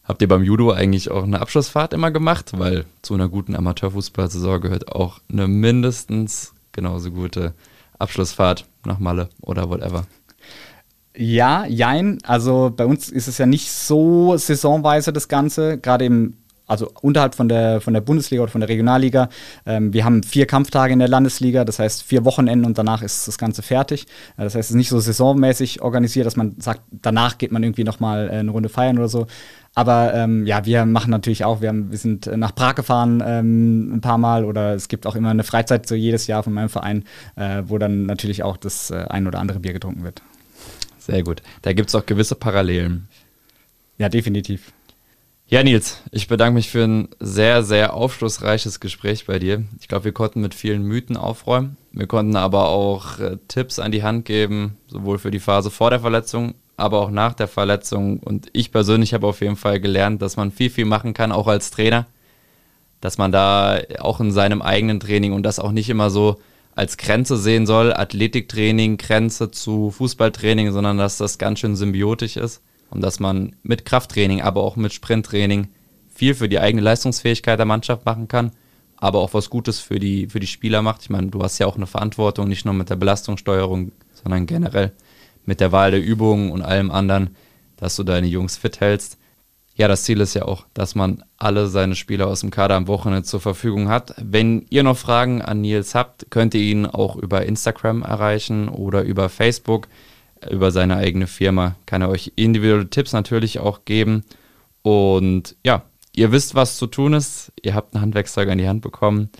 Habt ihr beim Judo eigentlich auch eine Abschlussfahrt immer gemacht? Weil zu einer guten Amateurfußballsaison gehört auch eine mindestens genauso gute Abschlussfahrt nach Malle oder whatever. Ja, jein. Also bei uns ist es ja nicht so saisonweise das Ganze, gerade im also unterhalb von der, von der Bundesliga oder von der Regionalliga. Ähm, wir haben vier Kampftage in der Landesliga, das heißt vier Wochenenden und danach ist das Ganze fertig. Äh, das heißt, es ist nicht so saisonmäßig organisiert, dass man sagt, danach geht man irgendwie nochmal äh, eine Runde feiern oder so. Aber ähm, ja, wir machen natürlich auch, wir, haben, wir sind nach Prag gefahren ähm, ein paar Mal oder es gibt auch immer eine Freizeit so jedes Jahr von meinem Verein, äh, wo dann natürlich auch das äh, ein oder andere Bier getrunken wird. Sehr gut. Da gibt es auch gewisse Parallelen. Ja, definitiv. Ja, Nils, ich bedanke mich für ein sehr, sehr aufschlussreiches Gespräch bei dir. Ich glaube, wir konnten mit vielen Mythen aufräumen. Wir konnten aber auch äh, Tipps an die Hand geben, sowohl für die Phase vor der Verletzung, aber auch nach der Verletzung. Und ich persönlich habe auf jeden Fall gelernt, dass man viel, viel machen kann, auch als Trainer. Dass man da auch in seinem eigenen Training und das auch nicht immer so als Grenze sehen soll, Athletiktraining, Grenze zu Fußballtraining, sondern dass das ganz schön symbiotisch ist und dass man mit Krafttraining, aber auch mit Sprinttraining viel für die eigene Leistungsfähigkeit der Mannschaft machen kann, aber auch was Gutes für die, für die Spieler macht. Ich meine, du hast ja auch eine Verantwortung, nicht nur mit der Belastungssteuerung, sondern generell mit der Wahl der Übungen und allem anderen, dass du deine Jungs fit hältst ja, das Ziel ist ja auch, dass man alle seine Spieler aus dem Kader am Wochenende zur Verfügung hat. Wenn ihr noch Fragen an Nils habt, könnt ihr ihn auch über Instagram erreichen oder über Facebook. Über seine eigene Firma kann er euch individuelle Tipps natürlich auch geben. Und ja, ihr wisst, was zu tun ist. Ihr habt ein Handwerkzeug an die Hand bekommen.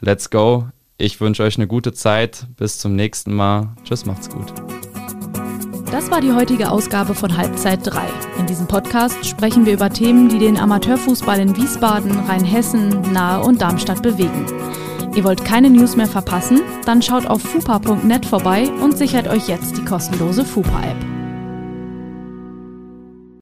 Let's go. Ich wünsche euch eine gute Zeit. Bis zum nächsten Mal. Tschüss, macht's gut. Das war die heutige Ausgabe von Halbzeit 3. In diesem Podcast sprechen wir über Themen, die den Amateurfußball in Wiesbaden, Rheinhessen, Nahe und Darmstadt bewegen. Ihr wollt keine News mehr verpassen? Dann schaut auf fupa.net vorbei und sichert euch jetzt die kostenlose Fupa-App.